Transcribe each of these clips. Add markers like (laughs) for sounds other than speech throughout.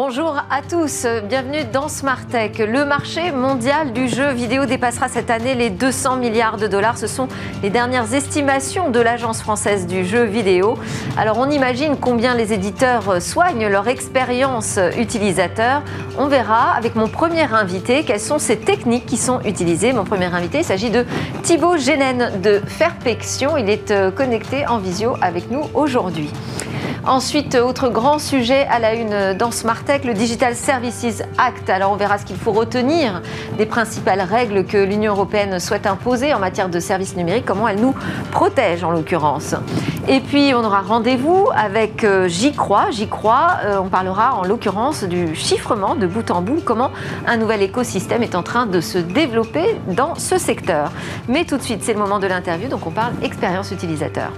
Bonjour à tous, bienvenue dans Smart Tech. Le marché mondial du jeu vidéo dépassera cette année les 200 milliards de dollars. Ce sont les dernières estimations de l'Agence française du jeu vidéo. Alors on imagine combien les éditeurs soignent leur expérience utilisateur. On verra avec mon premier invité quelles sont ces techniques qui sont utilisées. Mon premier invité, il s'agit de Thibaut Génen de Fairpection. Il est euh, connecté en visio avec nous aujourd'hui. Ensuite, autre grand sujet à la une dans Smart Tech, le Digital Services Act. Alors on verra ce qu'il faut retenir des principales règles que l'Union européenne souhaite imposer en matière de services numériques, comment elle nous protège en l'occurrence. Et puis on aura rendez-vous avec euh, J'y crois. J'y crois, euh, on parlera en l'occurrence du chiffrement de bout en bout, comment un nouvel écosystème est en train de se développer dans ce secteur. Mais tout de suite, c'est le moment de l'interview, donc on parle expérience utilisateur.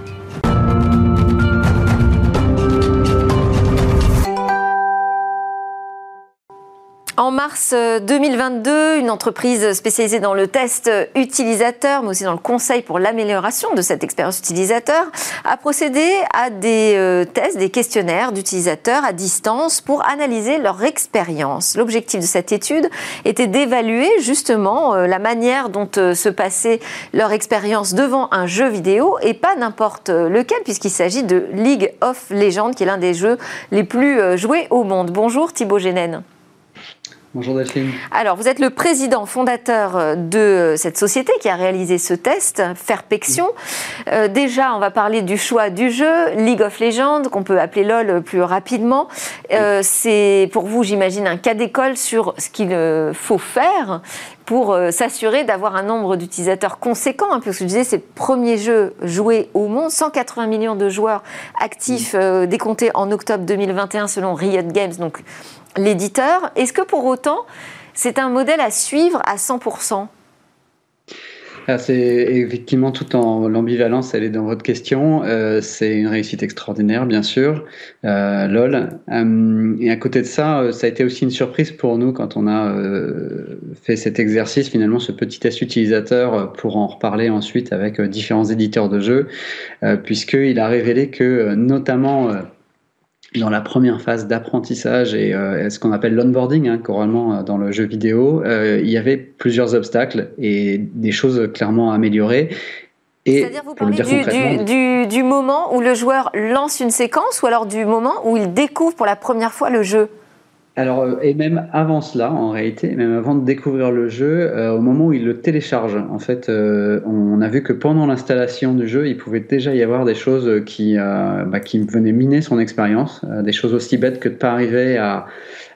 En mars 2022, euh, une entreprise spécialisée dans le test utilisateur, mais aussi dans le conseil pour l'amélioration de cette expérience utilisateur, a procédé à des euh, tests, des questionnaires d'utilisateurs à distance pour analyser leur expérience. L'objectif de cette étude était d'évaluer justement euh, la manière dont se passait leur expérience devant un jeu vidéo et pas n'importe lequel, puisqu'il s'agit de League of Legends, qui est l'un des jeux les plus joués au monde. Bonjour Thibaut Génen. Bonjour Delphine. Alors, vous êtes le président fondateur euh, de cette société qui a réalisé ce test, Fairpection. Euh, déjà, on va parler du choix du jeu, League of Legends, qu'on peut appeler LOL plus rapidement. Euh, c'est pour vous, j'imagine, un cas d'école sur ce qu'il faut faire pour s'assurer d'avoir un nombre d'utilisateurs conséquent, hein, parce que je disais, c'est le premier jeu joué au monde, 180 millions de joueurs actifs décomptés en octobre 2021 selon Riot Games, donc l'éditeur. Est-ce que pour autant, c'est un modèle à suivre à 100% ah, c'est effectivement tout en l'ambivalence, elle est dans votre question. Euh, c'est une réussite extraordinaire, bien sûr. Euh, LOL. Euh, et à côté de ça, ça a été aussi une surprise pour nous quand on a fait cet exercice, finalement, ce petit test utilisateur, pour en reparler ensuite avec différents éditeurs de jeux, puisqu'il a révélé que, notamment, dans la première phase d'apprentissage et euh, ce qu'on appelle l'onboarding, hein, couramment euh, dans le jeu vidéo, euh, il y avait plusieurs obstacles et des choses clairement à améliorer. C'est-à-dire, vous parlez du, du, du, moment où le joueur lance une séquence ou alors du moment où il découvre pour la première fois le jeu? Alors, euh, et même avant cela, en réalité, même avant de découvrir le jeu, euh, au moment où il le télécharge, en fait, euh, on a vu que pendant l'installation du jeu, il pouvait déjà y avoir des choses qui, bah, qui venaient miner son expérience, des choses aussi bêtes que de pas arriver à,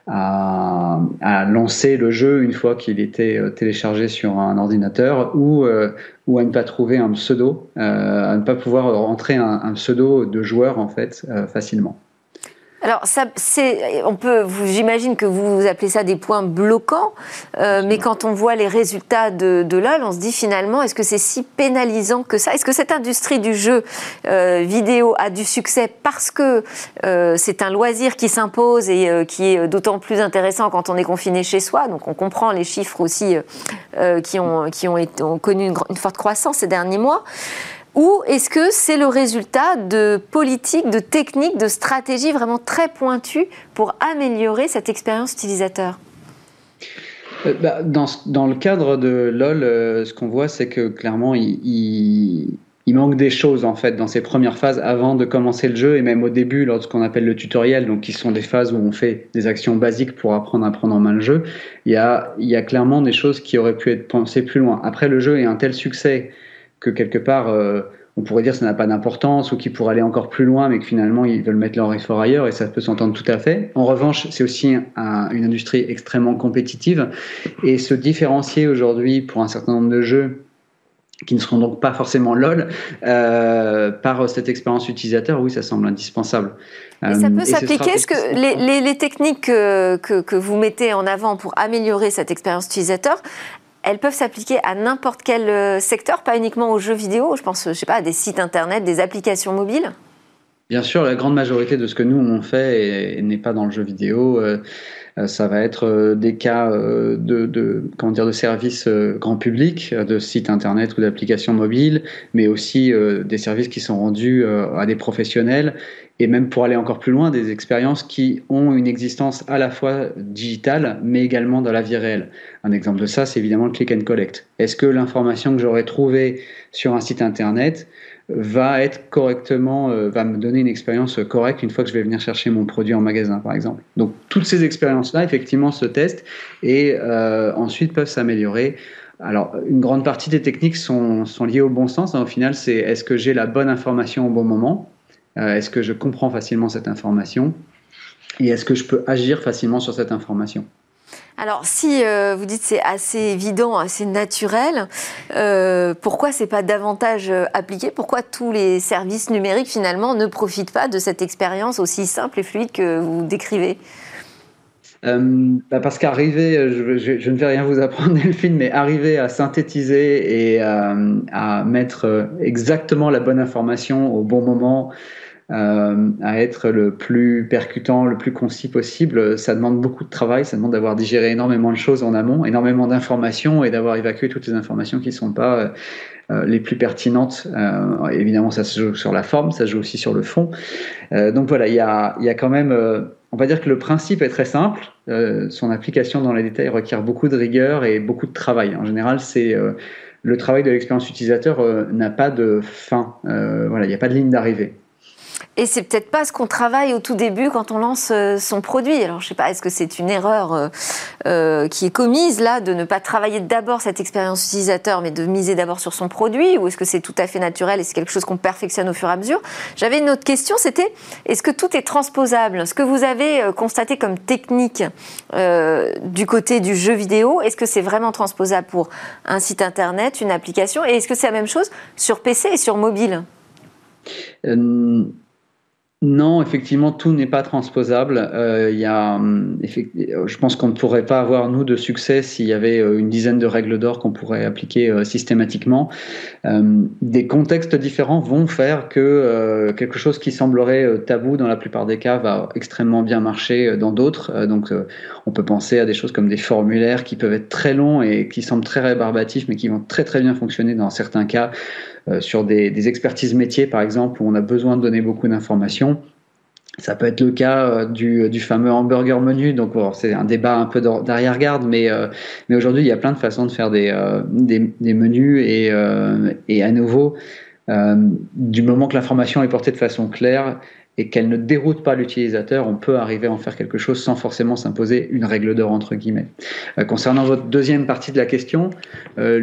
à, à, lancer le jeu une fois qu'il était téléchargé sur un ordinateur ou, ou à ne pas trouver un pseudo, à ne pas pouvoir rentrer un, un pseudo de joueur en fait facilement. Alors, ça, on peut, vous, j'imagine que vous appelez ça des points bloquants, euh, mais quand on voit les résultats de, de LOL, on se dit finalement, est-ce que c'est si pénalisant que ça? Est-ce que cette industrie du jeu euh, vidéo a du succès parce que euh, c'est un loisir qui s'impose et qui est d'autant plus intéressant quand on est confiné chez soi? Donc, on comprend les chiffres aussi qui, ont, qui ont, été, ont connu une forte croissance ces derniers mois. Ou est-ce que c'est le résultat de politiques, de techniques, de stratégies vraiment très pointues pour améliorer cette expérience utilisateur? Euh, bah, dans, le cadre de LOL, euh, ce qu'on voit, c'est que clairement, il, manque des choses en fait dans ces premières phases avant de commencer le jeu et même au début, lors de ce qu'on appelle le tutoriel, donc qui sont des phases où on fait des actions basiques pour apprendre à prendre en main le jeu. Il y a clairement des choses qui auraient pu être pensées plus loin. Après, le jeu est un tel succès que quelque part, euh, on pourrait dire que ça n'a pas d'importance ou qu'ils pourraient aller encore plus loin, mais que finalement ils veulent mettre leur effort ailleurs et ça peut s'entendre tout à fait. En revanche, c'est aussi une industrie extrêmement compétitive et se différencier aujourd'hui pour un certain nombre de jeux qui ne seront donc pas forcément LOL, euh, par cette expérience utilisateur, oui, ça semble indispensable. Et ça peut euh, s'appliquer Est-ce que les, les, techniques que, que, que, vous mettez en avant pour améliorer cette expérience utilisateur, elles peuvent s'appliquer à n'importe quel euh, secteur, pas uniquement aux jeux vidéo. Je pense, je sais pas, à des sites internet, des applications mobiles? Bien sûr, la grande majorité de ce que nous on fait n'est pas dans le jeu vidéo. Euh, ça va être des cas de, de, comment dire, de services grand public, de sites internet ou d'applications mobiles, mais aussi des services qui sont rendus à des professionnels et même pour aller encore plus loin, des expériences qui ont une existence à la fois digitale, mais également dans la vie réelle. Un exemple de ça, c'est évidemment le click and collect. Est-ce que l'information que j'aurais trouvée sur un site internet va être correctement, euh, va me donner une expérience correcte une fois que je vais venir chercher mon produit en magasin, par exemple. Donc toutes ces expériences-là, effectivement, se testent et euh, ensuite peuvent s'améliorer. Alors, une grande partie des techniques sont, sont liées au bon sens. Hein. Au final, c'est est-ce que j'ai la bonne information au bon moment euh, est-ce que je comprends facilement cette information Et est-ce que je peux agir facilement sur cette information? Alors, si euh, vous dites c'est assez évident, assez naturel, euh, pourquoi c'est pas davantage appliqué? Pourquoi tous les services numériques finalement ne profitent pas de cette expérience aussi simple et fluide que vous décrivez? Bah, parce qu'arriver, je, ne vais rien vous apprendre (laughs) film, mais arriver à synthétiser et à mettre exactement la bonne information au bon moment, euh, à être le plus percutant, le plus concis possible, ça demande beaucoup de travail, ça demande d'avoir digéré énormément de choses en amont, énormément d'informations et d'avoir évacué toutes les informations qui ne sont pas euh, euh, les plus pertinentes. Évidemment, ça se joue sur la forme, ça se joue aussi sur le fond. Donc voilà, il y a, y a, quand même, on va dire que le principe est très simple. son application dans les détails requiert beaucoup de rigueur et beaucoup de travail. En général, c'est le travail de l'expérience utilisateur n'a pas de fin. voilà, il n'y a pas de ligne d'arrivée. Et c'est peut-être pas ce qu'on travaille au tout début quand on lance euh, son produit. Alors je sais pas, est-ce que c'est une erreur euh, euh, qui est commise là de ne pas travailler d'abord cette expérience utilisateur, mais de miser d'abord sur son produit, ou est-ce que c'est tout à fait naturel et c'est quelque chose qu'on perfectionne au fur et à mesure? J'avais une autre question, c'était est-ce que tout est transposable? Ce que vous avez constaté comme technique du côté du jeu vidéo, est-ce que c'est vraiment transposable pour un site internet, une application, et est-ce que c'est la même chose sur PC et sur mobile? Non, effectivement, tout n'est pas transposable. Euh, hum, je pense qu'on ne pourrait pas avoir, nous, de succès s'il y avait euh, une dizaine de règles d'or qu'on pourrait appliquer euh, systématiquement. Hum, des contextes différents vont faire que quelque chose qui semblerait tabou dans la plupart des cas va extrêmement bien marcher dans d'autres. donc, on peut penser à des choses comme des formulaires qui peuvent être très longs et qui semblent très rébarbatifs, mais qui vont très très bien fonctionner dans certains cas. Euh, sur des, expertises métiers, par exemple, où on a besoin de donner beaucoup d'informations. Ça peut être le cas euh, du, fameux hamburger menu. Donc, c'est un débat un peu d'arrière-garde, mais, euh, mais aujourd'hui, il y a plein de façons de faire des, des, menus et, et à nouveau, du moment que l'information est portée de façon claire et qu'elle ne déroute pas l'utilisateur, on peut arriver à en faire quelque chose sans forcément s'imposer une règle d'or entre guillemets. Euh, concernant votre deuxième partie de la question, euh,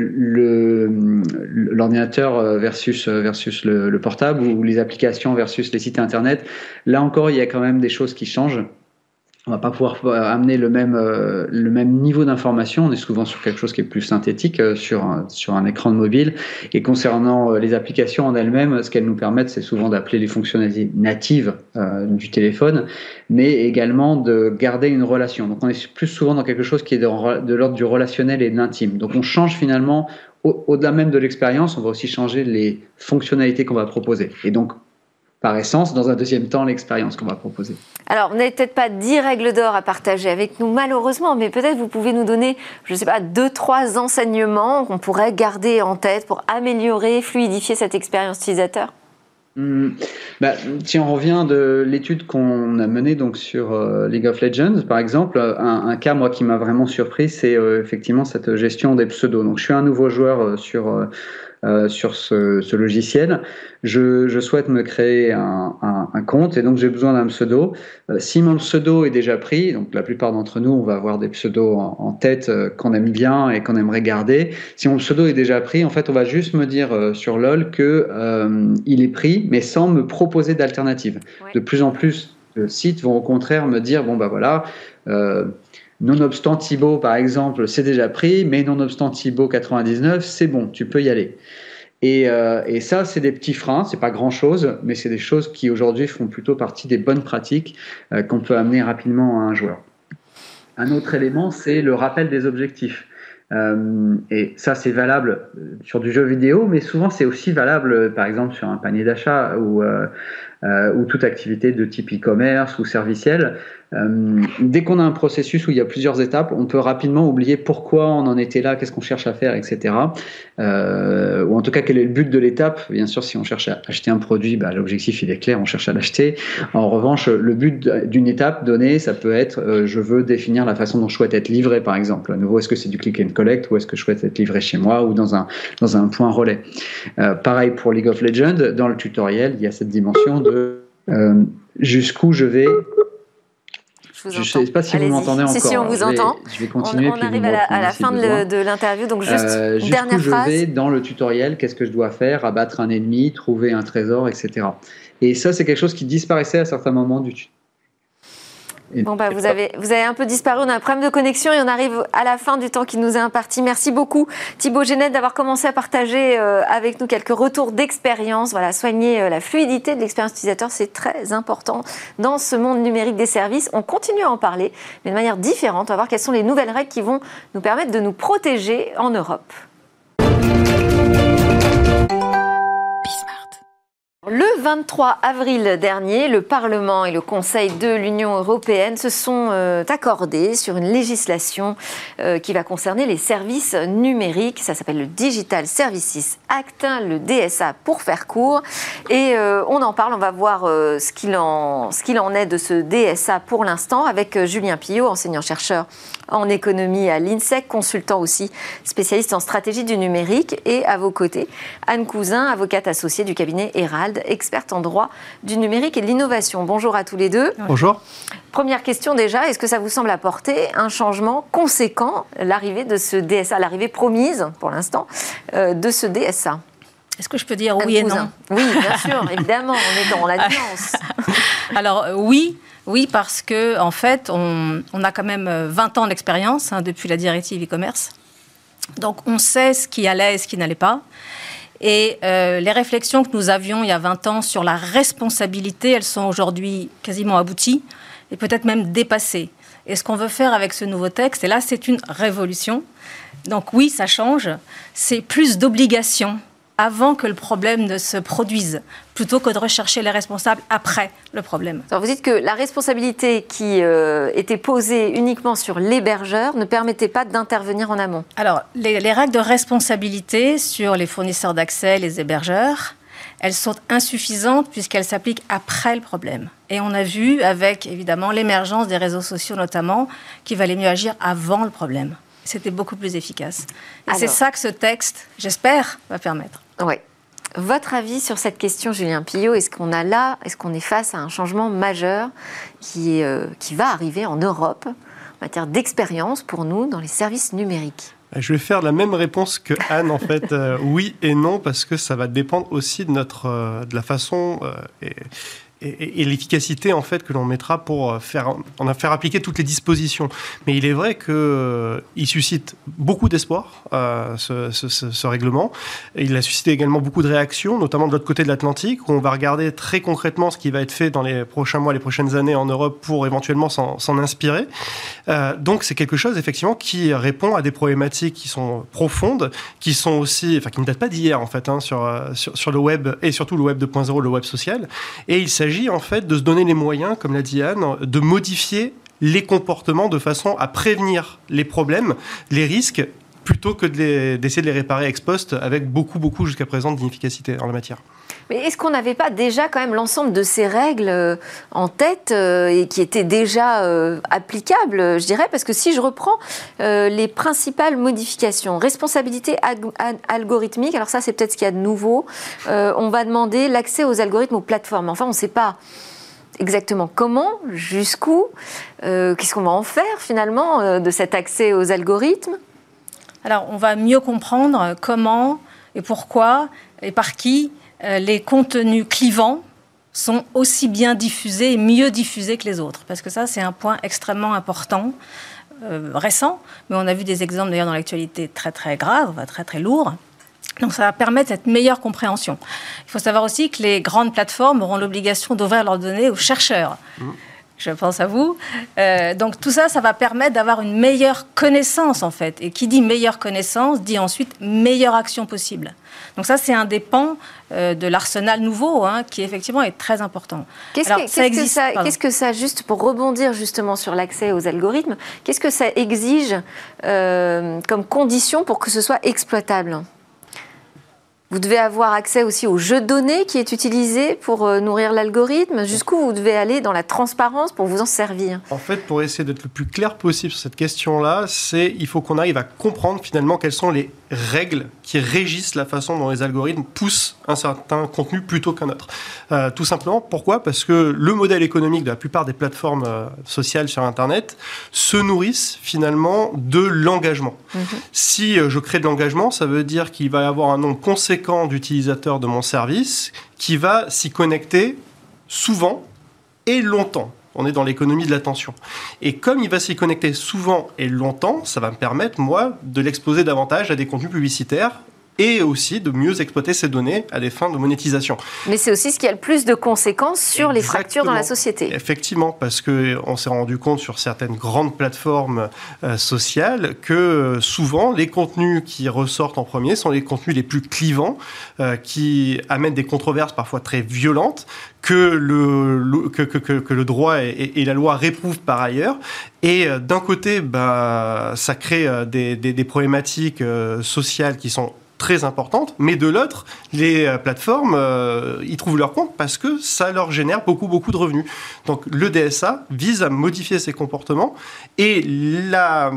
l'ordinateur euh, versus versus le, le, portable ou les applications versus les sites internet, là encore il y a quand même des choses qui changent on va pas pouvoir amener le même euh, le même niveau d'information. On est souvent sur quelque chose qui est plus synthétique euh, sur un, sur un écran de mobile. Et concernant euh, les applications en elles-mêmes, ce qu'elles nous permettent, c'est souvent d'appeler les fonctionnalités natives du téléphone, mais également de garder une relation. Donc on est plus souvent dans quelque chose qui est de l'ordre du relationnel et de l'intime. Donc on change finalement au-delà même de l'expérience, on va aussi changer les fonctionnalités qu'on va proposer. Et donc par essence, dans un deuxième temps, l'expérience qu'on va proposer. Alors, vous n'avez peut-être pas 10 règles d'or à partager avec nous, malheureusement, mais peut-être vous pouvez nous donner, je ne sais pas, deux, trois enseignements qu'on pourrait garder en tête pour améliorer, fluidifier cette expérience utilisateur hmm. bah, si on revient de l'étude qu'on a menée donc sur euh, League of Legends, par exemple, un, cas moi qui m'a vraiment surpris, c'est euh, effectivement cette gestion des pseudos. Donc, je suis un nouveau joueur euh, sur sur ce, logiciel. Je, souhaite me créer un, compte et donc j'ai besoin d'un pseudo. Si mon pseudo est déjà pris, donc la plupart d'entre nous, on va avoir des pseudos en, en tête qu'on aime bien et qu'on aimerait garder. Si mon pseudo est déjà pris, en fait, on va juste me dire sur LOL que il est pris, mais sans me proposer d'alternative. De plus en plus de sites vont au contraire me dire bon bah voilà. Euh, Nonobstant Thibaut, par exemple, c'est déjà pris, mais nonobstant Thibaut 99, c'est bon, tu peux y aller. Et, euh, et ça, c'est des petits freins, c'est pas grand chose, mais c'est des choses qui aujourd'hui font plutôt partie des bonnes pratiques euh, qu'on peut amener rapidement à un joueur. Un autre élément, c'est le rappel des objectifs. Euh, et ça, c'est valable sur du jeu vidéo, mais souvent c'est aussi valable, par exemple, sur un panier d'achat ou, euh, ou toute activité de type e-commerce ou serviciel. euh, dès qu'on a un processus où il y a plusieurs étapes, on peut rapidement oublier pourquoi on en était là, qu'est-ce qu'on cherche à faire, etc. Euh, ou en tout cas, quel est le but de l'étape. Bien sûr, si on cherche à acheter un produit, bah, l'objectif il est clair, on cherche à l'acheter. En revanche, le but d'une étape donnée, ça peut être euh, je veux définir la façon dont je souhaite être livré, par exemple. À nouveau, est-ce que c'est du click and collect ou est-ce que je souhaite être livré chez moi ou dans un, dans un point relais. pareil pour League of Legends, dans le tutoriel, il y a cette dimension de jusqu'où je vais je ne sais pas si vous m'entendez encore. Si, si, on vous entend. Je vais continuer. On, arrive à la, fin de l'interview, donc juste euh, dernière je vais dans le tutoriel, qu'est-ce que je dois faire Abattre un ennemi, trouver un trésor, etc. Et ça, c'est quelque chose qui disparaissait à certains moments du tutoriel Bon, bah, vous, avez, vous avez un peu disparu, on a un problème de connexion et on arrive à la fin du temps qui nous est imparti. Merci beaucoup Thibaut Genet d'avoir commencé à partager euh, avec nous quelques retours d'expérience. Voilà, soigner euh, la fluidité de l'expérience utilisateur, c'est très important dans ce monde numérique des services. On continue à en parler, mais de manière différente. On va voir quelles sont les nouvelles règles qui vont nous permettre de nous protéger en Europe. Le 23 avril dernier, le Parlement et le Conseil de l'Union européenne se sont euh, accordés sur une législation euh, qui va concerner les services numériques. Ça s'appelle le Digital Services Act, le DSA pour faire court. Et euh, on en parle, on va voir ce qu'il en, en, est de ce DSA pour l'instant avec Julien Pillot, enseignant-chercheur en économie à l'INSEC, consultant aussi spécialiste en stratégie du numérique. Et à vos côtés, Anne Cousin, avocate associée du cabinet Herald, experte en droit du numérique et de l'innovation. Bonjour à tous les deux. Bonjour. Première question déjà, est-ce que ça vous semble apporter un changement conséquent, l'arrivée de ce DSA, l'arrivée promise pour l'instant euh, de ce DSA est-ce que je peux dire oui et non? Oui, bien sûr, (laughs) évidemment, on est dans la nuance. (laughs) Alors euh, oui, oui, parce que en fait, on, a quand même 20 euh, ans d'expérience hein, depuis la directive e-commerce. Donc, on sait ce qui allait et ce qui n'allait pas. Et euh, les réflexions que nous avions il y a 20 ans sur la responsabilité, elles sont aujourd'hui quasiment abouties et peut-être même dépassées. Et ce qu'on veut faire avec ce nouveau texte, et là, c'est une révolution. Donc oui, ça change. C'est plus d'obligations avant que le problème ne se produise, plutôt que de rechercher les responsables après le problème. Alors vous dites que la responsabilité qui euh, était posée uniquement sur l'hébergeur ne permettait pas d'intervenir en amont. Alors, les, les, règles de responsabilité sur les fournisseurs d'accès, les hébergeurs, elles sont insuffisantes puisqu'elles s'appliquent après le problème. Et on a vu, avec évidemment l'émergence des réseaux sociaux notamment, qu'il valait mieux agir avant le problème c'était beaucoup plus efficace. Et c'est ça que ce texte, j'espère, va permettre. Oui. Votre avis sur cette question, Julien Pillot, est-ce qu'on a là, est-ce qu'on est face à un changement majeur qui, euh, qui va arriver en Europe en matière d'expérience pour nous dans les services numériques? Je vais faire la même réponse que Anne, en fait, euh, oui et non, parce que ça va dépendre aussi de notre, euh, de la façon et, et, l'efficacité en fait que l'on mettra pour euh, faire, en faire appliquer toutes les dispositions. Mais il est vrai qu'il euh, suscite beaucoup d'espoir, euh, ce, règlement. Il a suscité également beaucoup de réactions, notamment de l'autre côté de l'Atlantique, où on va regarder très concrètement ce qui va être fait dans les prochains mois, les prochaines années en Europe pour éventuellement s'en inspirer. Euh, donc c'est quelque chose effectivement qui répond à des problématiques qui sont profondes, qui sont aussi, enfin qui ne datent pas d'hier en fait, hein, sur, sur, sur, le web et surtout le web 2.0, le web social. Et il s'agit en fait de se donner les moyens, comme l'a dit Anne, de modifier les comportements de façon à prévenir les problèmes, les risques, plutôt que d'essayer de, les réparer ex post avec beaucoup, beaucoup jusqu'à présent d'inefficacité en la matière. Mais est-ce qu'on n'avait pas déjà quand même l'ensemble de ces règles euh, en tête euh, et qui étaient déjà euh, applicables, je dirais? Parce que si je reprends les principales modifications, responsabilité algorithmique, alors ça c'est peut-être ce qu'il y a de nouveau, on va demander l'accès aux algorithmes aux plateformes. Enfin, on ne sait pas exactement comment, jusqu'où, qu'est-ce qu'on va en faire finalement de cet accès aux algorithmes Alors, on va mieux comprendre comment et pourquoi et par qui les contenus clivants sont aussi bien diffusés et mieux diffusés que les autres. Parce que ça, c'est un point extrêmement important, euh, récent, mais on a vu des exemples d'ailleurs dans l'actualité très très graves, très très lourds. Donc ça va permettre cette meilleure compréhension. Il faut savoir aussi que les grandes plateformes auront l'obligation d'ouvrir leurs données aux chercheurs. Mmh je pense à vous. Euh, donc tout ça, ça va permettre d'avoir une meilleure connaissance en fait. Et qui dit meilleure connaissance dit ensuite meilleure action possible. Donc ça, c'est un des pans euh, de l'arsenal nouveau hein, qui effectivement est très important. Qu'est-ce que, que, ça, juste pour rebondir justement sur l'accès aux algorithmes, qu'est-ce que ça exige euh, comme condition pour que ce soit exploitable? Vous devez avoir accès aussi au jeu de données qui est utilisé pour euh, nourrir l'algorithme. Jusqu'où vous devez aller dans la transparence pour vous en servir? En fait, pour essayer d'être le plus clair possible sur cette question-là, c'est il faut qu'on arrive à comprendre finalement quelles sont les règles qui régissent la façon dont les algorithmes poussent un certain contenu plutôt qu'un autre. Euh, tout simplement, pourquoi? Parce que le modèle économique de la plupart des plateformes euh, sociales sur Internet se nourrissent finalement de l'engagement. Mhm. Si je crée de l'engagement, ça veut dire qu'il va y avoir un nombre conséquent d'utilisateurs de mon service qui va s'y connecter souvent et longtemps. On est dans l'économie de l'attention. Et comme il va s'y connecter souvent et longtemps, ça va me permettre, moi, de l'exposer davantage à des contenus publicitaires et aussi de mieux exploiter ces données à des fins de monétisation. Mais c'est aussi ce qui a le plus de conséquences sur les fractures dans la société. Effectivement, parce qu'on s'est rendu compte sur certaines grandes plateformes euh, sociales que euh, souvent les contenus qui ressortent en premier sont les contenus les plus clivants, euh, qui amènent des controverses parfois très violentes, que le, que, que, que, le droit et, et, la loi réprouvent par ailleurs. Et d'un côté, bah, ça crée des, des, des problématiques sociales qui sont très importante, mais de l'autre, les euh, plateformes, euh, ils trouvent leur compte parce que ça leur génère beaucoup, beaucoup de revenus. Donc le DSA vise à modifier ces comportements et la,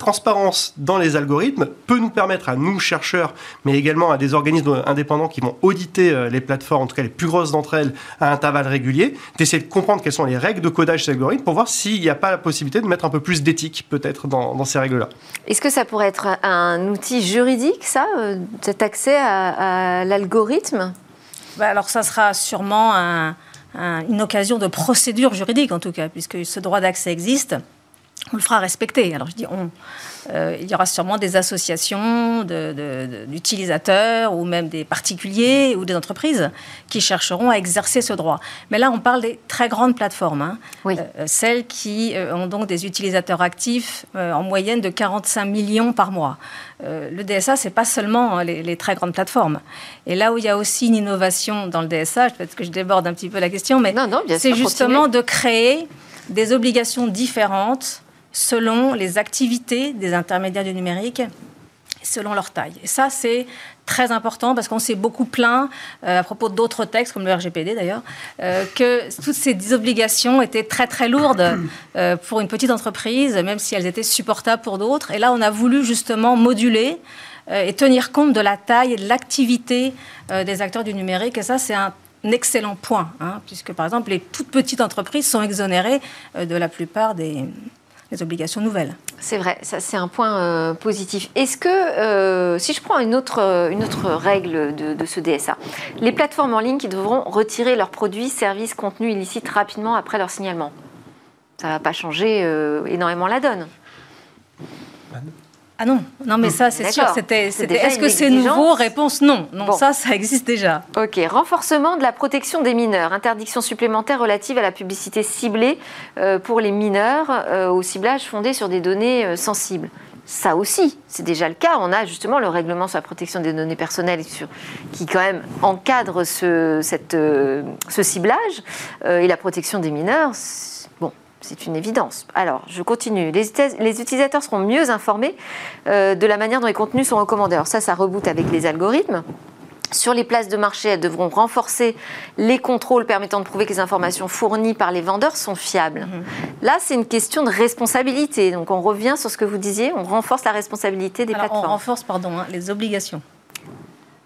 transparence dans les algorithmes peut nous permettre à nous, chercheurs, mais également à des organismes indépendants qui vont auditer euh, les plateformes, en tout cas les plus grosses d'entre elles, à intervalles réguliers, d'essayer de comprendre quelles sont les règles de codage de algorithmes pour voir s'il n'y a pas la possibilité de mettre un peu plus d'éthique peut-être dans, dans ces règles-là. Est-ce que ça pourrait être un outil juridique, ça cet accès à, l'algorithme bah, Alors ça sera sûrement une occasion de procédure juridique en tout cas, puisque ce droit d'accès existe on le fera respecter. Alors je dis on. Euh, il y aura sûrement des associations d'utilisateurs ou même des particuliers ou des entreprises qui chercheront à exercer ce droit. Mais là, on parle des très grandes plateformes, hein. oui. Euh, celles qui euh, ont donc des utilisateurs actifs en moyenne de 45 millions par mois. le DSA, c'est pas seulement hein, les, les, très grandes plateformes. Et là où il y a aussi une innovation dans le DSA, peut-être que je déborde un petit peu la question, mais c'est justement de créer des obligations différentes selon les activités des intermédiaires du numérique selon leur taille. Et ça, c'est très important parce qu'on s'est beaucoup plaint, euh, à propos d'autres textes, comme le RGPD d'ailleurs, euh, que toutes ces obligations étaient très très lourdes euh, pour une petite entreprise, même si elles étaient supportables pour d'autres. Et là, on a voulu justement moduler et tenir compte de la taille et de l'activité des acteurs du numérique. Et ça, c'est un excellent point, hein, puisque par exemple, les toutes petites entreprises sont exonérées de la plupart des, les obligations nouvelles. C'est vrai, ça c'est un point euh, positif. Est-ce que, euh, si je prends une autre, euh, une autre règle de, ce DSA, les plateformes en ligne qui devront retirer leurs produits, services, contenus illicites rapidement après leur signalement, ça ne va pas changer énormément la donne ah non, non mais ça c'est sûr, c'était, est-ce que c'est nouveau? Réponse non, non ça ça existe déjà. Ok, renforcement de la protection des mineurs, interdiction supplémentaire relative à la publicité ciblée euh, pour les mineurs euh, au ciblage fondé sur des données euh, sensibles. Ça aussi, c'est déjà le cas. On a justement le règlement sur la protection des données personnelles qui quand même encadre ce, cette, ce ciblage et la protection des mineurs. C'est une évidence. Alors, je continue. Les, utilisateurs seront mieux informés euh, de la manière dont les contenus sont recommandés. Alors ça, ça reboot avec les algorithmes. Sur les places de marché, elles devront renforcer les contrôles permettant de prouver que les informations fournies par les vendeurs sont fiables. Mhm. Là, c'est une question de responsabilité. Donc, on revient sur ce que vous disiez, on renforce la responsabilité des plateformes. On renforce, pardon, hein, les obligations.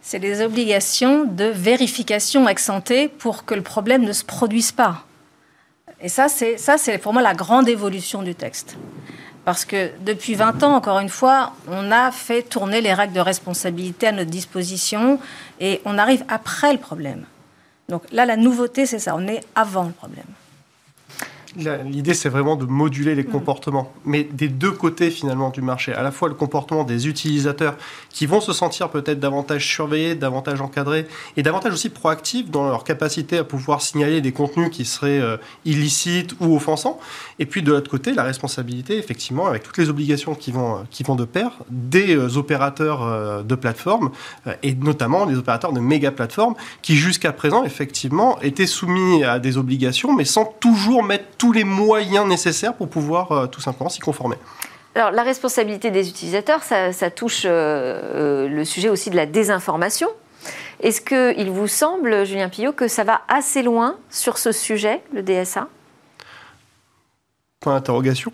C'est les obligations de vérification ante pour que le problème ne se produise pas. Et ça, c'est, ça, c'est pour moi la grande évolution du texte. Parce que depuis 20 ans, encore une fois, on a fait tourner les règles de responsabilité à notre disposition et on arrive après le problème. Donc là, la nouveauté, c'est ça, on est avant le problème. L'idée, c'est vraiment de moduler les comportements, mais des deux côtés finalement du marché. À la fois le comportement des utilisateurs qui vont se sentir peut-être davantage surveillés, davantage encadrés, et davantage aussi proactifs dans leur capacité à pouvoir signaler des contenus qui seraient euh, illicites ou offensants. Et puis de l'autre côté, la responsabilité, effectivement, avec toutes les obligations qui vont, qui vont de pair, des euh, opérateurs de plateformes, et notamment des opérateurs de méga plateformes, qui jusqu'à présent, effectivement, étaient soumis à des obligations, mais sans toujours mettre tous les moyens nécessaires pour pouvoir euh, tout simplement s'y conformer. Alors, la responsabilité des utilisateurs, ça, touche euh, euh, le sujet aussi de la désinformation. Est-ce qu'il vous semble, Julien Pillot, que ça va assez loin sur ce sujet, le DSA Point d'interrogation.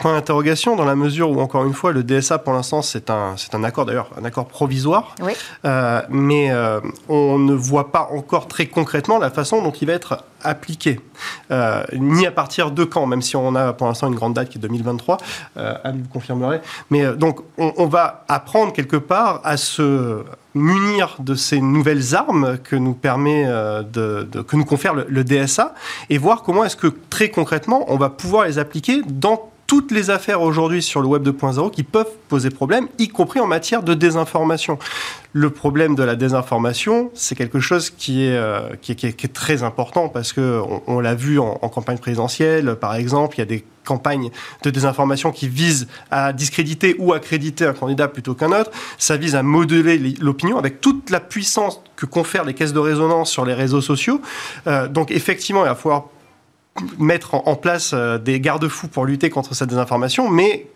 Point d'interrogation dans la mesure où, encore une fois, le DSA, pour l'instant, c'est un, c'est un accord, d'ailleurs, un accord provisoire. Oui. mais on ne voit pas encore très concrètement la façon dont il va être appliqué, euh, ni à partir de quand, même si on a pour l'instant une grande date qui est 2023, euh, Anne vous confirmerait. Mais euh, donc, on, va apprendre quelque part à se munir de ces nouvelles armes que nous permet euh, que nous confère le DSA et voir comment est-ce que très concrètement on va pouvoir les appliquer dans toutes les affaires aujourd'hui sur le web 2.0 qui peuvent poser problème, y compris en matière de désinformation. Le problème de la désinformation, c'est quelque chose qui est, euh, très important parce que on, l'a vu en, campagne présidentielle, par exemple, il y a des campagnes de désinformation qui visent à discréditer ou accréditer un candidat plutôt qu'un autre. Ça vise à modeler l'opinion avec toute la puissance que confèrent les caisses de résonance sur les réseaux sociaux. Euh, donc effectivement, il va falloir mettre en, place euh, des garde-fous pour lutter contre cette désinformation, mais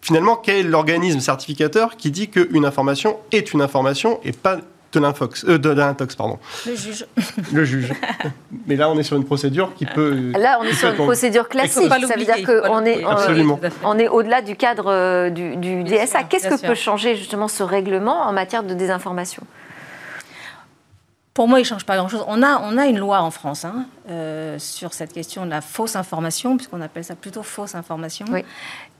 finalement, quel est l'organisme certificateur qui dit qu'une information est une information et pas de l'infox, euh, de, l'intox, pardon. Le juge. (laughs) Le juge. Mais là, on est sur une procédure qui peut. Là, on est sur une procédure classique. Ça veut dire qu'on est, on est au-delà du cadre euh, du, DSA. Qu'est-ce que peut changer justement ce règlement en matière de désinformation? Pour moi, il ne change pas grand-chose. On a, on a une loi en France hein, euh, sur cette question de la fausse information, puisqu'on appelle ça plutôt fausse information.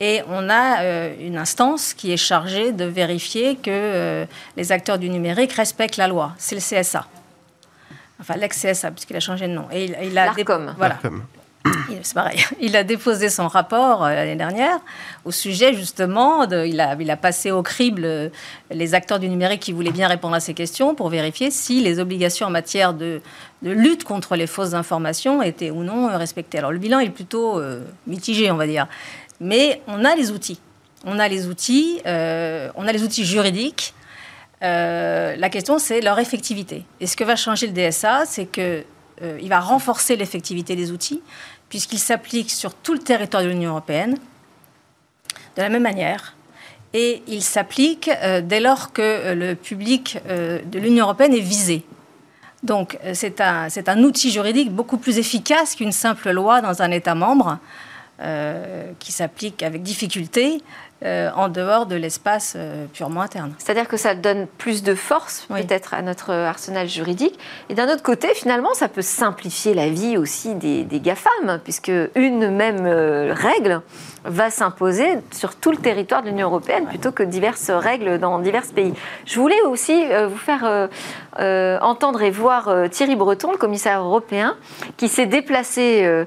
Et on a euh, une instance qui est chargée de vérifier que euh, les acteurs du numérique respectent la loi. C'est le CSA. Enfin, l'ex-CSA, puisqu'il a changé de nom. Et il, il a Voilà c'est pareil. (laughs) Il a déposé son rapport euh, l'année dernière au sujet justement il a, il a passé au crible euh, les acteurs du numérique qui voulaient bien répondre à ces questions pour vérifier si les obligations en matière de, lutte contre les fausses informations étaient ou non euh, respectées. Alors le bilan est plutôt mitigé, on va dire, mais on a les outils. On a les outils, on a les outils juridiques. la question, c'est leur effectivité. Et ce que va changer le DSA, c'est que il va renforcer l'effectivité des outils, puisqu'il s'applique sur tout le territoire de l'Union européenne de la même manière. Et il s'applique euh, dès lors que euh, le public euh, de l'Union européenne est visé. Donc c'est un, un, outil juridique beaucoup plus efficace qu'une simple loi dans un État membre qui s'applique avec difficulté euh, en dehors de l'espace euh, purement interne. C'est-à-dire que ça donne plus de force peut-être à notre arsenal juridique. Et d'un autre côté, finalement, ça peut simplifier la vie aussi des, des GAFAM, puisque une même euh, règle va s'imposer sur tout le territoire de l'Union européenne plutôt que diverses règles dans divers pays. Je voulais aussi vous faire entendre et voir Thierry Breton, le commissaire européen, qui s'est déplacé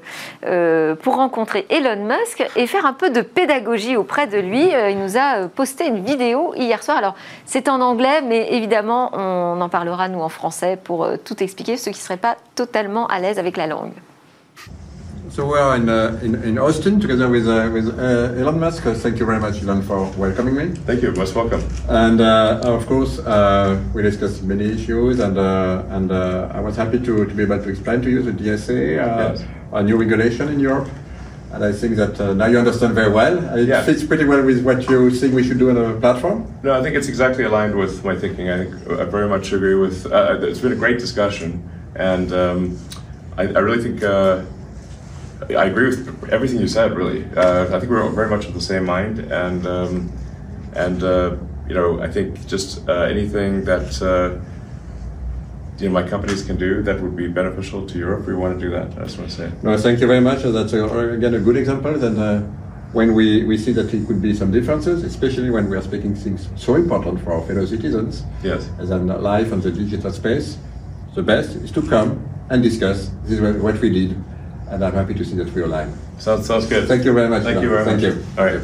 pour rencontrer Elon Musk et faire un peu de pédagogie auprès de lui euh, il nous a euh, posté une vidéo hier soir. Alors, c'est en anglais, mais évidemment, on en parlera, nous, en français, pour euh, tout expliquer, ceux qui ne seraient pas totalement à l'aise avec la langue. So we are in, uh, in, in, Austin together with, uh, with uh, Elon Musk. Thank you very much, Elon, for welcoming me. Thank you. Most welcome. And uh, of course, uh, we discussed many issues, and uh, and I was happy to, to be able to explain to you the DSA, yes. a new regulation in Europe. And I think that uh, now you understand very well. It yeah. fits pretty well with what you think we should do on a platform. No, I think it's exactly aligned with my thinking. I think I very much agree with. Uh, it's been a great discussion, and um, I, I, really think uh, I agree with everything you said. Really, uh, I think we're very much of the same mind, and um, and uh, you know, I think just uh, anything that you know, my companies can do that would be beneficial to Europe. We want to do that. I just want to say. No, thank you very much. That's a, again a good example. And uh, when we, we see that it could be some differences, especially when we are speaking things so important for our fellow citizens, yes, as in life and the digital space, the best is to come and discuss. This is what we did and I'm happy to see that we're aligned. Sounds, sounds good. Thank you very much. Thank you very Thank much. you. All right.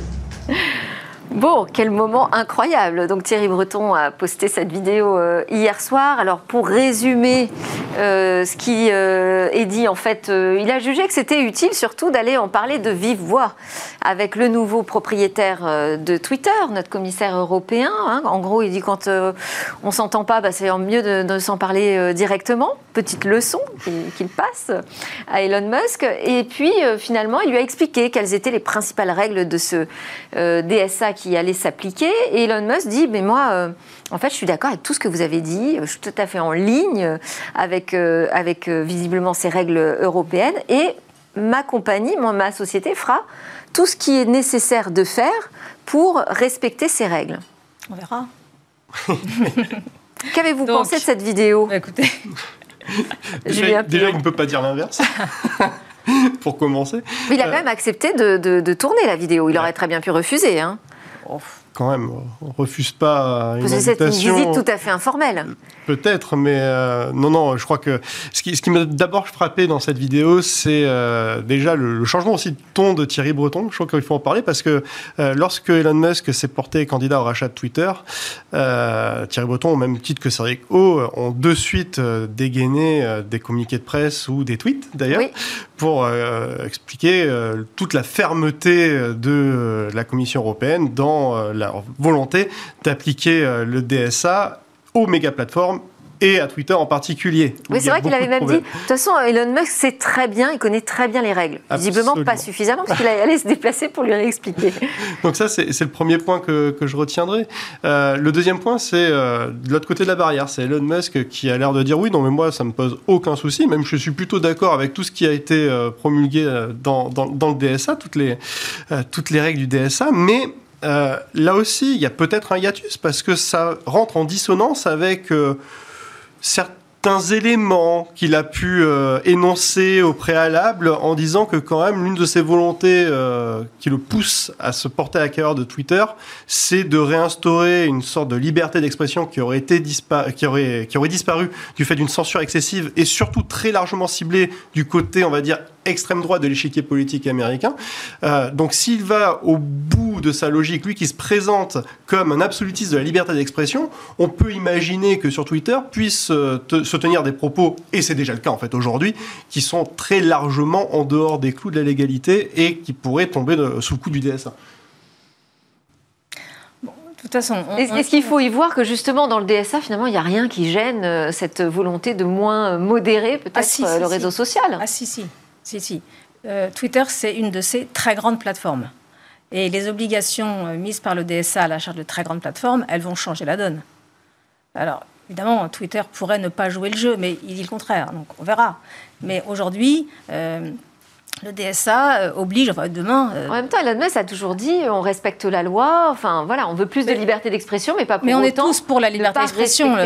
Bon, quel moment incroyable. Donc Thierry Breton a posté cette vidéo euh, hier soir. Alors pour résumer euh, ce qui euh, est dit, en fait, euh, il a jugé que c'était utile surtout d'aller en parler de vive voix avec le nouveau propriétaire de Twitter, notre commissaire européen. hein. En gros, il dit quand on s'entend pas, bah, c'est mieux de, de s'en parler directement. Petite leçon qu'il passe à Elon Musk. Et puis finalement, il lui a expliqué quelles étaient les principales règles de ce DSA qui allait s'appliquer. Et Elon Musk dit, mais moi, euh, en fait, je suis d'accord avec tout ce que vous avez dit. Je suis tout à fait en ligne avec, euh, avec euh, visiblement ces règles européennes. Et ma compagnie, moi, ma société fera tout ce qui est nécessaire de faire pour respecter ces règles. On verra. (laughs) Qu'avez-vous pensé de cette vidéo? Bah, écoutez, (laughs) Déjà, déjà, il ne peut pas dire l'inverse. (laughs) pour commencer. Il a quand même accepté de, de- de tourner la vidéo. Il aurait très bien pu refuser. Hein. Quand même, on refuse pas une c'est une visite tout à fait informelle. Peut-être, mais euh, non, non, je crois que ce qui, ce qui m'a d'abord frappé dans cette vidéo, c'est euh, déjà le, le changement aussi de ton de Thierry Breton. Je crois qu'il faut en parler parce que euh, lorsque Elon Musk s'est porté candidat au rachat de Twitter, Thierry Breton, au même titre que Cédric O, ont de suite dégainé des communiqués de presse ou des tweets d'ailleurs Oui. Pour euh, expliquer euh, toute la fermeté de euh, la Commission européenne dans leur volonté d'appliquer le DSA aux méga plateformes et à Twitter en particulier. Oui, c'est vrai qu'il avait même dit. De toute façon, Elon Musk sait très bien, il connaît très bien les règles. Visiblement pas suffisamment, parce qu'il allait se déplacer pour lui réexpliquer. (laughs) Donc ça, c'est le premier point que, que je retiendrai. Euh, le deuxième point, c'est euh, de l'autre côté de la barrière. C'est Elon Musk qui a l'air de dire oui, non, mais moi, ça me pose aucun souci. Même je suis plutôt d'accord avec tout ce qui a été euh, promulgué dans, dans, dans le DSA, toutes les, toutes les règles du DSA. Mais euh, là aussi, il y a peut-être un hiatus parce que ça rentre en dissonance avec euh, certains éléments qu'il a pu euh, énoncer au préalable en disant que quand même l'une de ses volontés euh, qui le pousse à se porter acquéreur de Twitter, c'est de réinstaurer une sorte de liberté d'expression qui aurait été qui aurait qui aurait disparu du fait d'une censure excessive et surtout très largement ciblée du côté on va dire extrême droite de l'échiquier politique américain. Euh, donc s'il va au bout de sa logique, lui qui se présente comme un absolutiste de la liberté d'expression, on peut imaginer que sur Twitter puisse euh, te- se tenir des propos, et c'est déjà le cas en fait aujourd'hui, qui sont très largement en dehors des clous de la légalité et qui pourraient tomber de- sous le coup du DSA. de toute façon, on- Est- on- Est-ce qu'il faut y voir que justement dans le DSA, finalement, il n'y a rien qui gêne euh, cette volonté de moins modérer peut-être Ah, si, si, le si. réseau social? Ah si, si. Si, si. Euh, Twitter, c'est une de ces très grandes plateformes. Et les obligations euh, mises par le DSA à la charge de très grandes plateformes, elles vont changer la donne. Alors, évidemment, Twitter pourrait ne pas jouer le jeu, mais il dit le contraire, donc on verra. Mais aujourd'hui, euh, le DSA euh, oblige, enfin demain... euh, En même temps, Elon Musk a toujours dit on respecte la loi, enfin voilà, on veut plus de liberté d'expression, mais pas pour Mais on est tous pour la liberté d'expression.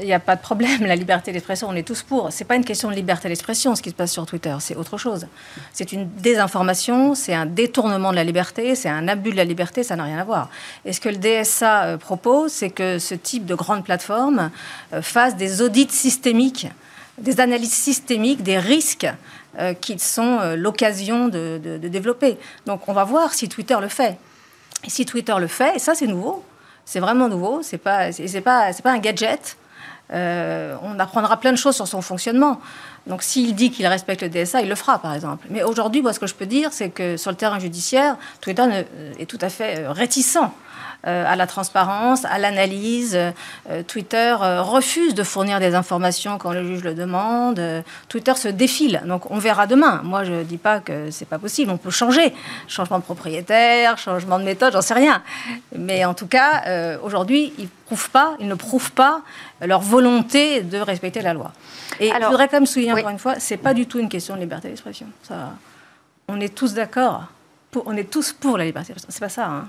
Il n'y a pas de problème, (laughs) la liberté d'expression, on est tous pour. C'est pas une question de liberté d'expression, ce qui se passe sur Twitter, c'est autre chose. C'est une désinformation, c'est un détournement de la liberté, c'est un abus de la liberté, ça n'a rien à voir. Et ce que le DSA euh, propose, c'est que ce type de grande plateforme euh, fasse des audits systémiques, des analyses systémiques des risques euh, qu'ils sont euh, l'occasion de- développer. Donc on va voir si Twitter le fait. Et si Twitter le fait, et ça c'est nouveau, c'est vraiment nouveau, c'est pas, c'est pas, pas un gadget. Euh, on apprendra plein de choses sur son fonctionnement. Donc s'il dit qu'il respecte le DSA, il le fera par exemple. Mais aujourd'hui, moi, ce que je peux dire, c'est que sur le terrain judiciaire, Twitter ne- est tout à fait euh, réticent euh, à la transparence, à l'analyse. Euh, Twitter euh, refuse de fournir des informations quand le juge le demande. Twitter se défile. Donc on verra demain. Moi, je ne dis pas que c'est pas possible. On peut changer. Changement de propriétaire, changement de méthode, j'en sais rien. Mais en tout cas, aujourd'hui, ils, prouvent pas, ils ne prouvent pas leur volonté de respecter la loi. Et Alors, je voudrais quand même souligner oui. encore une fois, c'est pas du tout une question de liberté d'expression. Ça, on est tous d'accord. On est tous pour la liberté d'expression. C'est pas ça. hein.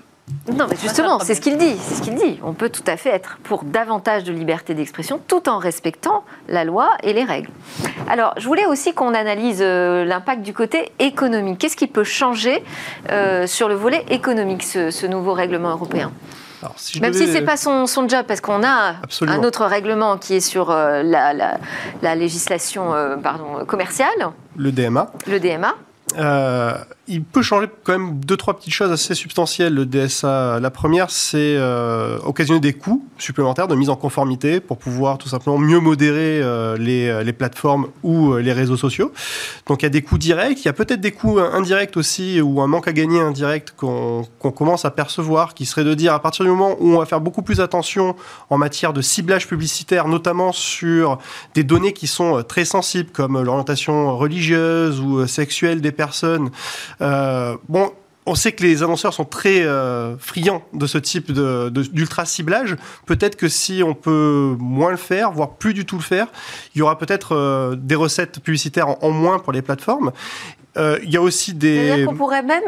Non, mais justement, c'est ce qu'il dit. C'est ce qu'il dit. On peut tout à fait être pour davantage de liberté d'expression tout en respectant la loi et les règles. Alors, je voulais aussi qu'on analyse euh, l'impact du côté économique. Qu'est-ce qui peut changer euh, sur le volet économique, ce, ce nouveau règlement européen? Même si ce n'est pas son, job, parce qu'on a un autre règlement qui est sur euh, la, législation euh, pardon, commerciale. Le DMA. Le DMA. Euh, il peut changer quand même deux, trois petites choses assez substantielles, le DSA. La première, c'est euh, occasionner des coûts supplémentaires de mise en conformité pour pouvoir tout simplement mieux modérer euh, les, les, plateformes ou euh, les réseaux sociaux. Donc il y a des coûts directs, il y a peut-être des coûts indirects aussi, ou un manque à gagner indirect qu'on commence à percevoir, qui serait de dire à partir du moment où on va faire beaucoup plus attention en matière de ciblage publicitaire, notamment sur des données qui sont très sensibles, comme l'orientation religieuse ou sexuelle des personnes, euh, bon, on sait que les annonceurs sont très euh, friands de ce type d'ultra ciblage. Peut-être que si on peut moins le faire, voire plus du tout le faire, il y aura peut-être euh, des recettes publicitaires en, moins pour les plateformes. il y a aussi des. C'est-à-dire qu'on pourrait même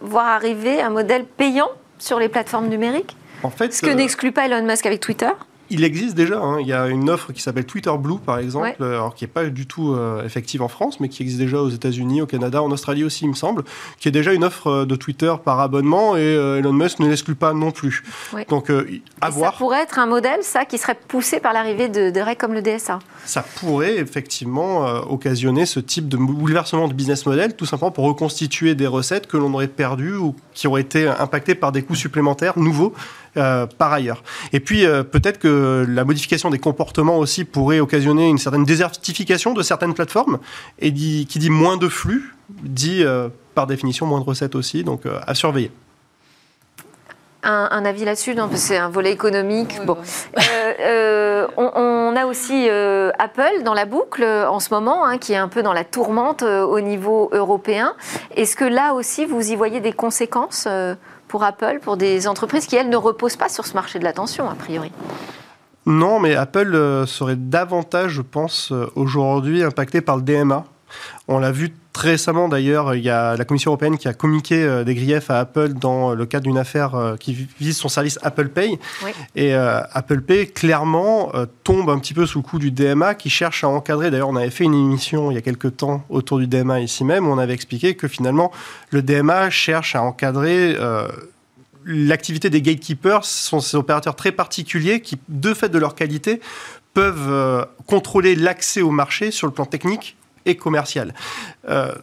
voir arriver un modèle payant sur les plateformes numériques? En fait, ce que n'exclut pas Elon Musk avec Twitter? Il existe déjà. Hein. Il y a une offre qui s'appelle Twitter Blue, par exemple, alors qui n'est pas du tout euh, effective en France, mais qui existe déjà aux États-Unis, au Canada, en Australie aussi, il me semble, qui est déjà une offre euh, de Twitter par abonnement et euh, Elon Musk ne l'exclut pas non plus. Donc, à voir. Ça pourrait être un modèle, ça, qui serait poussé par l'arrivée de, de règles comme le DSA. Ça pourrait effectivement occasionner ce type de bouleversement de business model, tout simplement pour reconstituer des recettes que l'on aurait perdues ou qui auraient été impactées par des coûts supplémentaires nouveaux euh, par ailleurs. Et puis euh, peut-être que la modification des comportements aussi pourrait occasionner une certaine désertification de certaines plateformes, et dit, qui dit moins de flux, dit euh, par définition moins de recettes aussi, donc à surveiller. Un, avis là-dessus? Non, c'est un volet économique. bon. on, a aussi Apple dans la boucle en ce moment, hein, qui est un peu dans la tourmente au niveau européen. Est-ce que là aussi, vous y voyez des conséquences pour Apple, pour des entreprises qui, elles, ne reposent pas sur ce marché de l'attention, a priori Non, mais Apple euh, serait davantage, je pense, euh, aujourd'hui impacté par le DMA. On l'a vu très récemment d'ailleurs, il y a la Commission européenne qui a communiqué euh, des griefs à Apple dans le cadre d'une affaire euh, qui vise son service Apple Pay. Et euh, Apple Pay, clairement, tombe un petit peu sous le coup du DMA qui cherche à encadrer. D'ailleurs, on avait fait une émission il y a quelques temps autour du DMA ici même, où on avait expliqué que finalement, le DMA cherche à encadrer l'activité des gatekeepers. Ce sont ces opérateurs très particuliers qui, de fait de leur qualité, peuvent contrôler l'accès au marché sur le plan technique et commercial. Euh,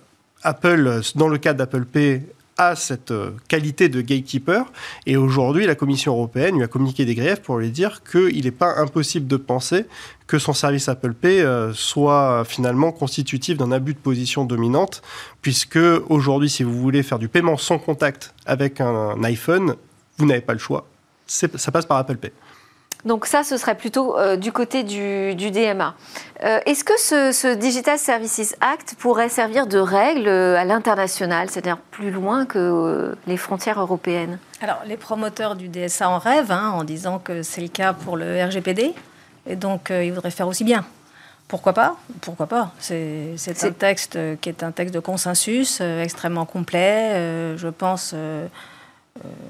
Apple, dans le cas d'Apple Pay, a cette euh, qualité de gatekeeper. Et aujourd'hui, la Commission européenne lui a communiqué des griefs pour lui dire qu'il n'est pas impossible de penser que son service Apple Pay euh, soit finalement constitutif d'un abus de position dominante, puisque aujourd'hui, si vous voulez faire du paiement sans contact avec un, iPhone, vous n'avez pas le choix. Ça passe par Apple Pay. Donc ça, ce serait plutôt euh, du côté du, DMA. Euh, est-ce que ce, Digital Services Act pourrait servir de règle euh, à l'international, c'est-à-dire plus loin que les frontières européennes? Alors, les promoteurs du DSA en rêvent, hein, en disant que c'est le cas pour le RGPD, et donc ils voudraient faire aussi bien. Pourquoi pas? Pourquoi pas? C'est un texte qui est un texte de consensus, extrêmement complet, je pense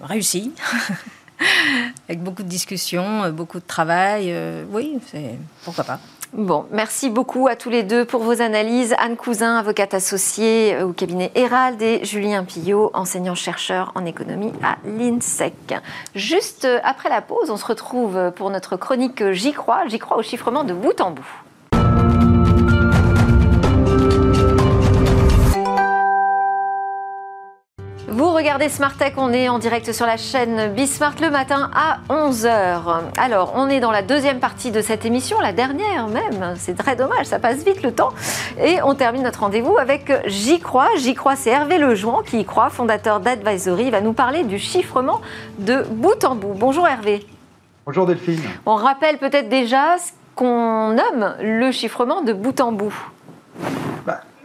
réussi. (laughs) (laughs) avec beaucoup de discussions, euh, beaucoup de travail. Euh, oui, pourquoi pas. Bon, merci beaucoup à tous les deux pour vos analyses. Anne Cousin, avocate associée au cabinet Hérald et Julien Pillot, enseignant-chercheur en économie à l'INSEC. Juste après la pause, on se retrouve pour notre chronique J'y crois, j'y crois au chiffrement de bout en bout. Vous regardez Smart Tech, on est en direct sur la chaîne Bismart le matin à 11h. Alors, on est dans la deuxième partie de cette émission, la dernière même. C'est très dommage, ça passe vite le temps. Et on termine notre rendez-vous avec J'y crois. J'y crois, c'est Hervé Lejouan qui y croit, fondateur d'Advisory. Il va nous parler du chiffrement de bout en bout. Bonjour Hervé. Bonjour Delphine. On rappelle peut-être déjà ce qu'on nomme le chiffrement de bout en bout.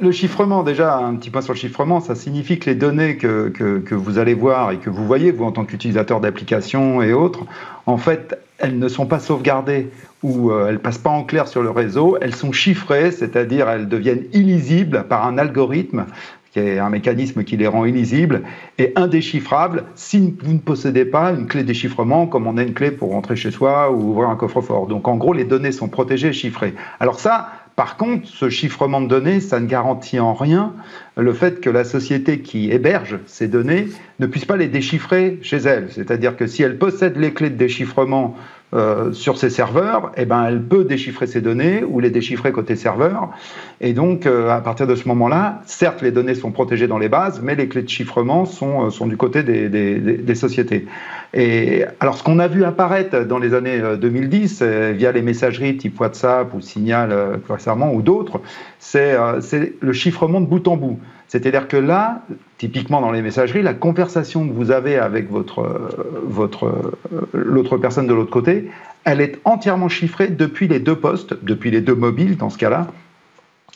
Le chiffrement, déjà, un petit point sur le chiffrement, ça signifie que les données que, que, vous allez voir et que vous voyez, vous en tant qu'utilisateur d'applications et autres, en fait, elles ne sont pas sauvegardées ou euh, elles passent pas en clair sur le réseau, elles sont chiffrées, c'est-à-dire elles deviennent illisibles par un algorithme qui est un mécanisme qui les rend illisibles et indéchiffrables si vous ne possédez pas une clé déchiffrement comme on a une clé pour rentrer chez soi ou ouvrir un coffre-fort. Donc en gros, les données sont protégées et chiffrées. Alors ça, Par contre, ce chiffrement de données, ça ne garantit en rien le fait que la société qui héberge ces données ne puisse pas les déchiffrer chez elle. C'est-à-dire que si elle possède les clés de déchiffrement euh, sur ses serveurs, eh ben, elle peut déchiffrer ces données ou les déchiffrer côté serveur. Et donc, euh, à partir de ce moment-là, certes, les données sont protégées dans les bases, mais les clés de chiffrement sont, euh, sont du côté des, sociétés. Et alors, ce qu'on a vu apparaître dans les années 2010, via les messageries type WhatsApp ou Signal récemment ou d'autres, c'est le chiffrement de bout en bout. C'est-à-dire que là, typiquement dans les messageries, la conversation que vous avez avec votre, votre, l'autre personne de l'autre côté, elle est entièrement chiffrée depuis les deux postes, depuis les deux mobiles dans ce cas-là.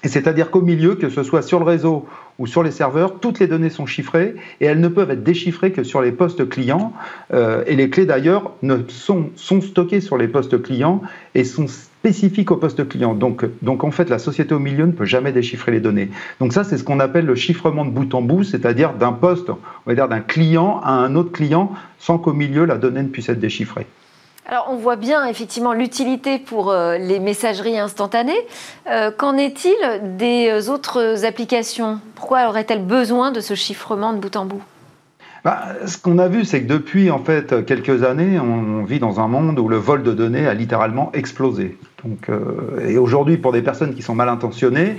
C'est-à-dire qu'au milieu, que ce soit sur le réseau ou sur les serveurs, toutes les données sont chiffrées et elles ne peuvent être déchiffrées que sur les postes clients. Euh, et les clés d'ailleurs sont, sont stockées sur les postes clients et sont spécifique au poste client. Donc, donc en fait, la société au milieu ne peut jamais déchiffrer les données. Donc ça, c'est ce qu'on appelle le chiffrement de bout en bout, c'est-à-dire d'un poste, on va dire d'un client à un autre client, sans qu'au milieu la donnée ne puisse être déchiffrée. Alors on voit bien effectivement l'utilité pour euh, les messageries instantanées. Euh, qu'en est-il des euh, autres applications? Pourquoi aurait-elle besoin de ce chiffrement de bout en bout? Bah, ce qu'on a vu, c'est que depuis en fait quelques années, on vit dans un monde où le vol de données a littéralement explosé. Donc, euh, et aujourd'hui, pour des personnes qui sont mal intentionnées,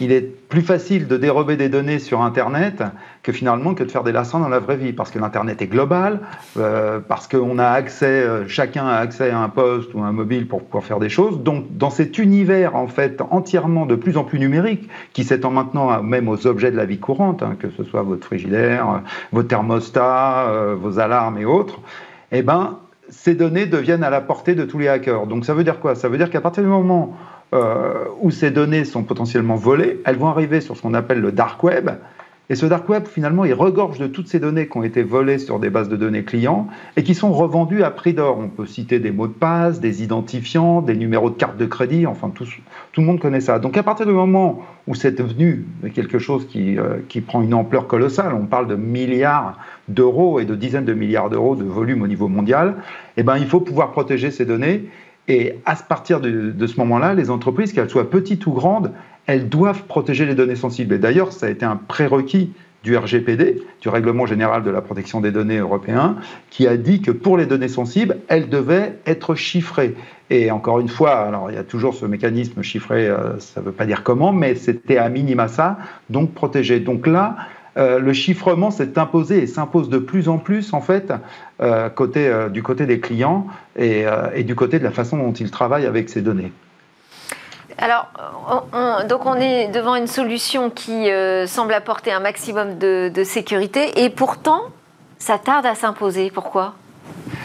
il est plus facile de dérober des données sur Internet que finalement que de faire des lassans dans la vraie vie, parce que l'Internet est global, euh, parce qu'on a accès, euh, chacun a accès à un poste ou à un mobile pour pouvoir faire des choses. Donc, dans cet univers en fait entièrement de plus en plus numérique, qui s'étend maintenant même aux objets de la vie courante, hein, que ce soit votre frigidaire, vos thermostats, vos alarmes et autres, eh ben ces données deviennent à la portée de tous les hackers. Donc ça veut dire quoi? Ça veut dire qu'à partir du moment euh, où ces données sont potentiellement volées, elles vont arriver sur ce qu'on appelle le dark web, et ce dark web, finalement, il regorge de toutes ces données qui ont été volées sur des bases de données clients et qui sont revendues à prix d'or. On peut citer des mots de passe, des identifiants, des numéros de carte de crédit, enfin, tout, le monde connaît ça. Donc, à partir du moment où c'est devenu quelque chose qui, euh, qui prend une ampleur colossale, on parle de milliards d'euros et de dizaines de milliards d'euros de volume au niveau mondial, eh ben, il faut pouvoir protéger ces données. Et à partir de ce moment-là, les entreprises, qu'elles soient petites ou grandes, elles doivent protéger les données sensibles. Et d'ailleurs, ça a été un prérequis du RGPD, du Règlement général de la protection des données européen, qui a dit que pour les données sensibles, elles devaient être chiffrées. Et encore une fois, alors il y a toujours ce mécanisme chiffré, euh, ça ne veut pas dire comment, mais c'était à minima ça, donc protégé. Donc là, euh, le chiffrement s'est imposé et s'impose de plus en plus en fait euh, côté, du côté des clients et, et du côté de la façon dont ils travaillent avec ces données. Alors, on, donc on est devant une solution qui euh, semble apporter un maximum de, sécurité et pourtant, ça tarde à s'imposer. Pourquoi?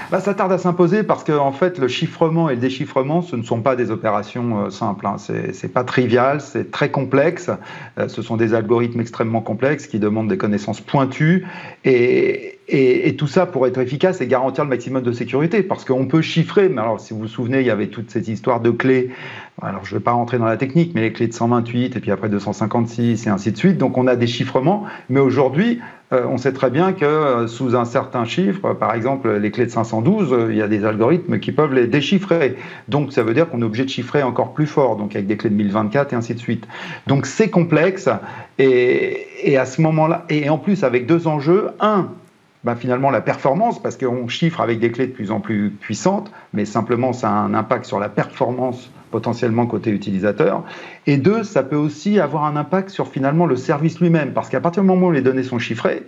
Bah, ça tarde à s'imposer parce que en fait, le chiffrement et le déchiffrement, ce ne sont pas des opérations euh, simples. Hein. C'est pas trivial, c'est très complexe. Euh, ce sont des algorithmes extrêmement complexes qui demandent des connaissannes pointues et, et, tout ça pour être efficace et garantir le maximum de sécurité. Parce qu'on peut chiffrer, mais alors si vous vous souvenez, il y avait toute cette histoire de clés. Alors je ne vais pas rentrer dans la technique, mais les clés de 128 et puis après 256 et ainsi de suite. Donc on a des chiffrements, mais aujourd'hui, euh, on sait très bien que euh, sous un certain chiffre, par exemple les clés de 512, euh, il y a des algorithmes qui peuvent les déchiffrer. Donc ça veut dire qu'on est obligé de chiffrer encore plus fort, donc avec des clés de 1024 et ainsi de suite. Donc c'est complexe et, et à ce moment-là, et en plus avec deux enjeux, un, bah, finalement la performance, parce qu'on chiffre avec des clés de plus en plus puissantes, mais simplement ça a un impact sur la performance potentiellement côté utilisateur. Et deux, ça peut aussi avoir un impact sur finalement le service lui-même, parce qu'à partir du moment où les données sont chiffrées,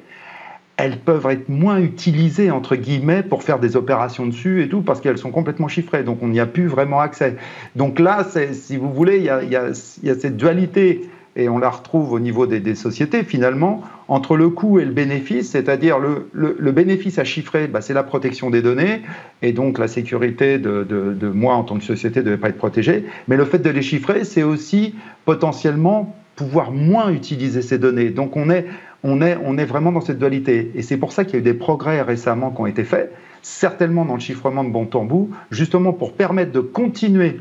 elles peuvent être moins utilisées, entre guillemets, pour faire des opérations dessus et tout, parce qu'elles sont complètement chiffrées, donc on n'y a plus vraiment accès. Donc là, si vous voulez, il y a cette dualité et on la retrouve au niveau des, sociétés finalement, entre le coût et le bénéfice, c'est-à-dire le, bénéfice à chiffrer, bah, c'est la protection des données, et donc la sécurité de, moi en tant que société ne devait pas être protégée, mais le fait de les chiffrer, c'est aussi potentiellement pouvoir moins utiliser ces données. Donc on est, on est, vraiment dans cette dualité, et c'est pour ça qu'il y a eu des progrès récemment qui ont été faits, certainement dans le chiffrement de bon temps bout, justement pour permettre de continuer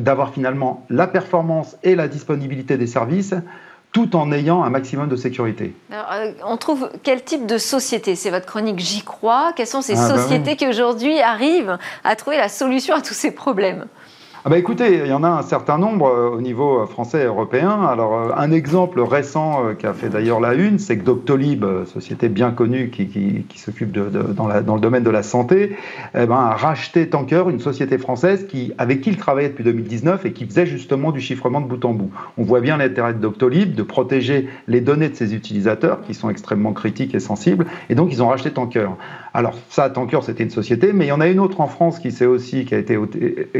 d'avoir finalement la performance et la disponibilité des services tout en ayant un maximum de sécurité. Euh, on trouve quel type de société? C'est votre chronique J'y crois. Quelles sont ces ah, bah sociétés qui aujourd'hui arrivent à trouver la solution à tous ces problèmes? Ah bah écoutez, il y en a un certain nombre euh, au niveau euh, français et européen. Alors euh, un exemple récent qui a fait d'ailleurs la une, c'est que Doctolib, société bien connue qui, s'occupe dans, le domaine de la santé, eh ben, a racheté Tanker, une société française qui, avec qui il travaillait depuis 2019 et qui faisait justement du chiffrement de bout en bout. On voit bien l'intérêt de Doctolib de protéger les données de ses utilisateurs qui sont extrêmement critiques et sensibles, et donc ils ont racheté Tanker. Alors ça, Tanker, c'était une société, mais il y en a une autre en France qui, aussi, qui a été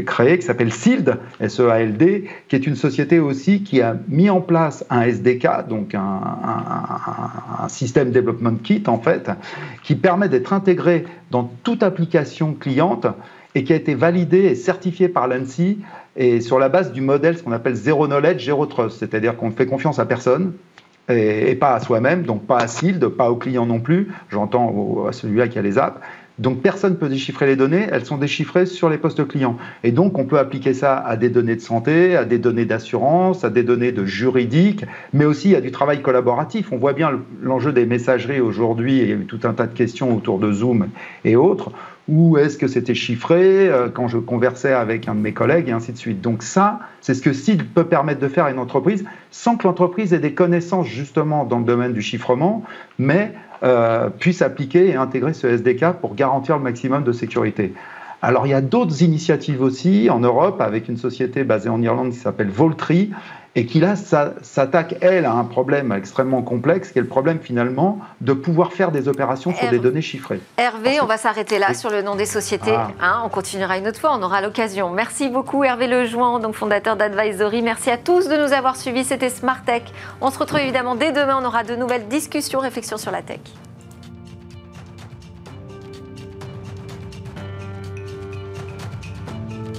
créée, qui s'appelle SEALD, S-E-A-L-D, qui est une société aussi qui a mis en place un SDK, donc un, système development kit en fait, qui permet d'être intégré dans toute application cliente et qui a été validé et certifié par l'ANSI et sur la base du modèle ce qu'on appelle zero knowledge, zero trust, c'est-à-dire qu'on ne fait confiance à personne, et, pas à soi-même, donc pas à SILD, pas au client non plus, j'entends à celui-là qui a les apps, donc personne ne peut déchiffrer les données, elles sont déchiffrées sur les postes clients. Et donc on peut appliquer ça à des données de santé, à des données d'assurance, à des données de juridique, mais aussi à du travail collaboratif. On voit bien l'enjeu des messageries aujourd'hui, il y a eu tout un tas de questions autour de Zoom et autres. Où est-ce que c'était chiffré euh, quand je conversais avec un de mes collègues et ainsi de suite. Donc ça, c'est ce que SID peut permettre de faire à une entreprise sans que l'entreprise ait des connaissances justement dans le domaine du chiffrement, mais euh, puisse appliquer et intégrer ce SDK pour garantir le maximum de sécurité. Alors il y a d'autres initiatives aussi en Europe avec une société basée en Irlande qui s'appelle Voltri et qui là s'attaque, elle, à un problème extrêmement complexe, qui est le problème finalement de pouvoir faire des opérations sur des données chiffrées. Hervé, on va s'arrêter là sur le nom des sociétés. Ah. Hein, on continuera une autre fois, on aura l'occasion. Merci beaucoup Hervé Lejoin, donc fondateur d'Advisory. Merci à tous de nous avoir suivis. C'était Smart Tech. On se retrouve évidemment dès demain. On aura de nouvelles discussions, réflexions sur la tech.